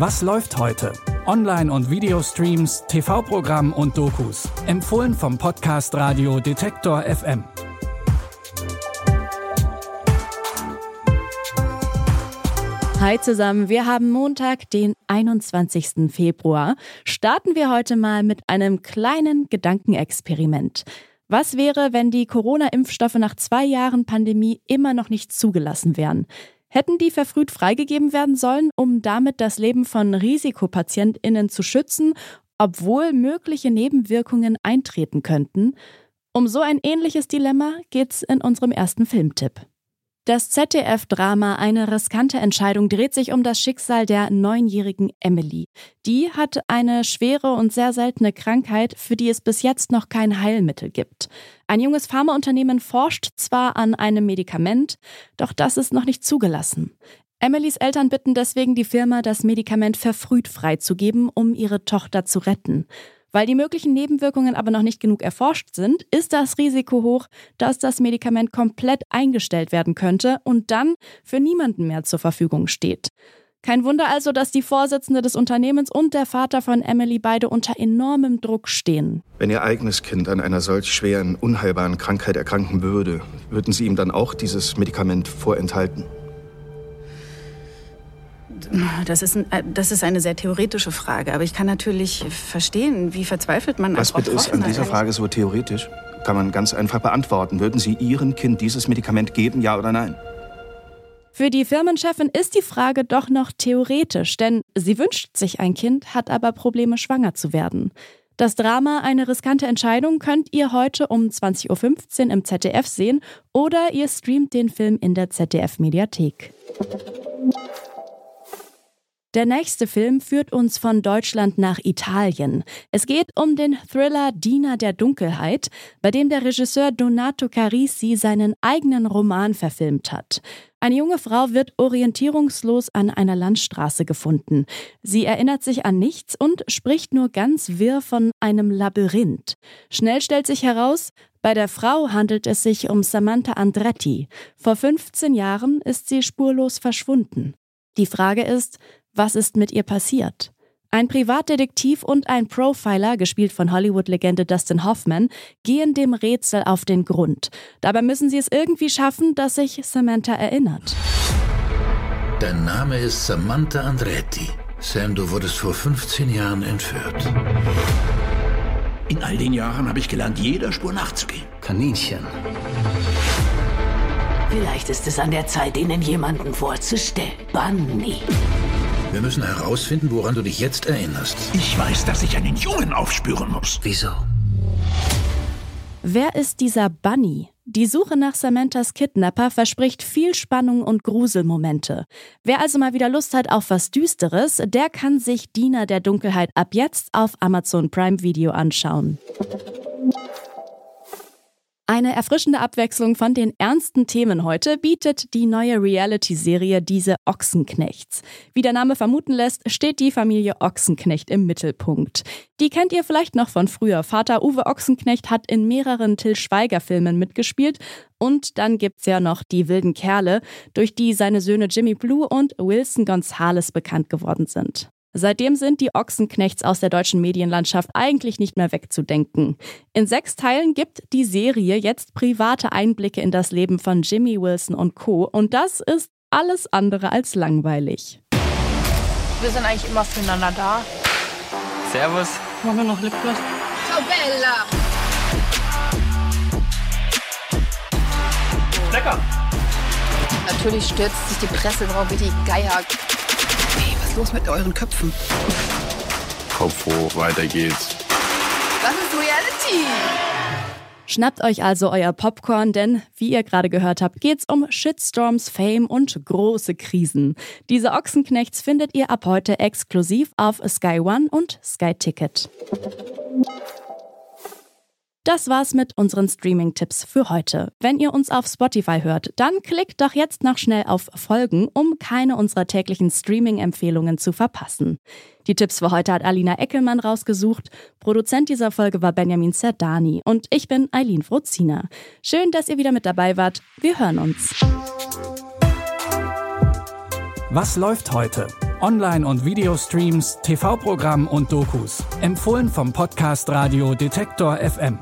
Was läuft heute? Online- und Videostreams, TV-Programm und Dokus. Empfohlen vom Podcast Radio Detektor FM. Hi zusammen, wir haben Montag, den 21. Februar. Starten wir heute mal mit einem kleinen Gedankenexperiment. Was wäre, wenn die Corona-Impfstoffe nach zwei Jahren Pandemie immer noch nicht zugelassen wären? Hätten die verfrüht freigegeben werden sollen, um damit das Leben von Risikopatientinnen zu schützen, obwohl mögliche Nebenwirkungen eintreten könnten? Um so ein ähnliches Dilemma geht's in unserem ersten Filmtipp. Das ZDF-Drama Eine riskante Entscheidung dreht sich um das Schicksal der neunjährigen Emily. Die hat eine schwere und sehr seltene Krankheit, für die es bis jetzt noch kein Heilmittel gibt. Ein junges Pharmaunternehmen forscht zwar an einem Medikament, doch das ist noch nicht zugelassen. Emilys Eltern bitten deswegen die Firma, das Medikament verfrüht freizugeben, um ihre Tochter zu retten. Weil die möglichen Nebenwirkungen aber noch nicht genug erforscht sind, ist das Risiko hoch, dass das Medikament komplett eingestellt werden könnte und dann für niemanden mehr zur Verfügung steht. Kein Wunder also, dass die Vorsitzende des Unternehmens und der Vater von Emily beide unter enormem Druck stehen. Wenn Ihr eigenes Kind an einer solch schweren, unheilbaren Krankheit erkranken würde, würden Sie ihm dann auch dieses Medikament vorenthalten? Das ist, ein, äh, das ist eine sehr theoretische Frage, aber ich kann natürlich verstehen, wie verzweifelt man Was bitte ist an dieser Frage so theoretisch? Kann man ganz einfach beantworten. Würden Sie Ihrem Kind dieses Medikament geben, ja oder nein? Für die Firmenchefin ist die Frage doch noch theoretisch, denn sie wünscht sich ein Kind, hat aber Probleme, schwanger zu werden. Das Drama Eine riskante Entscheidung könnt ihr heute um 20.15 Uhr im ZDF sehen oder ihr streamt den Film in der ZDF-Mediathek. Der nächste Film führt uns von Deutschland nach Italien. Es geht um den Thriller Diener der Dunkelheit, bei dem der Regisseur Donato Carisi seinen eigenen Roman verfilmt hat. Eine junge Frau wird orientierungslos an einer Landstraße gefunden. Sie erinnert sich an nichts und spricht nur ganz wirr von einem Labyrinth. Schnell stellt sich heraus, bei der Frau handelt es sich um Samantha Andretti. Vor 15 Jahren ist sie spurlos verschwunden. Die Frage ist, was ist mit ihr passiert? Ein Privatdetektiv und ein Profiler, gespielt von Hollywood-Legende Dustin Hoffman, gehen dem Rätsel auf den Grund. Dabei müssen sie es irgendwie schaffen, dass sich Samantha erinnert. Dein Name ist Samantha Andretti. Sam, du wurdest vor 15 Jahren entführt. In all den Jahren habe ich gelernt, jeder Spur nachzugehen. Kaninchen. Vielleicht ist es an der Zeit, ihnen jemanden vorzustellen. Bunny. Wir müssen herausfinden, woran du dich jetzt erinnerst. Ich weiß, dass ich einen Jungen aufspüren muss. Wieso? Wer ist dieser Bunny? Die Suche nach Samanthas Kidnapper verspricht viel Spannung und Gruselmomente. Wer also mal wieder Lust hat auf was Düsteres, der kann sich Diener der Dunkelheit ab jetzt auf Amazon Prime Video anschauen. Eine erfrischende Abwechslung von den ernsten Themen heute bietet die neue Reality-Serie Diese Ochsenknechts. Wie der Name vermuten lässt, steht die Familie Ochsenknecht im Mittelpunkt. Die kennt ihr vielleicht noch von früher. Vater Uwe Ochsenknecht hat in mehreren Till Schweiger-Filmen mitgespielt. Und dann gibt's ja noch die wilden Kerle, durch die seine Söhne Jimmy Blue und Wilson Gonzales bekannt geworden sind. Seitdem sind die Ochsenknechts aus der deutschen Medienlandschaft eigentlich nicht mehr wegzudenken. In sechs Teilen gibt die Serie jetzt private Einblicke in das Leben von Jimmy Wilson und Co. Und das ist alles andere als langweilig. Wir sind eigentlich immer füreinander da. Servus. Wollen wir noch Lipgloss? Ciao, Bella! Lecker! Natürlich stürzt sich die Presse drauf wie die Geier ist los mit euren Köpfen? Kopf hoch, weiter geht's. Das ist Reality! Schnappt euch also euer Popcorn, denn wie ihr gerade gehört habt, geht's um Shitstorms, Fame und große Krisen. Diese Ochsenknechts findet ihr ab heute exklusiv auf Sky One und Sky Ticket. Das war's mit unseren Streaming-Tipps für heute. Wenn ihr uns auf Spotify hört, dann klickt doch jetzt noch schnell auf Folgen, um keine unserer täglichen Streaming-Empfehlungen zu verpassen. Die Tipps für heute hat Alina Eckelmann rausgesucht. Produzent dieser Folge war Benjamin Zerdani und ich bin Eileen Frozina. Schön, dass ihr wieder mit dabei wart. Wir hören uns. Was läuft heute? Online- und Videostreams, TV-Programm und Dokus. Empfohlen vom Podcast Radio Detektor FM.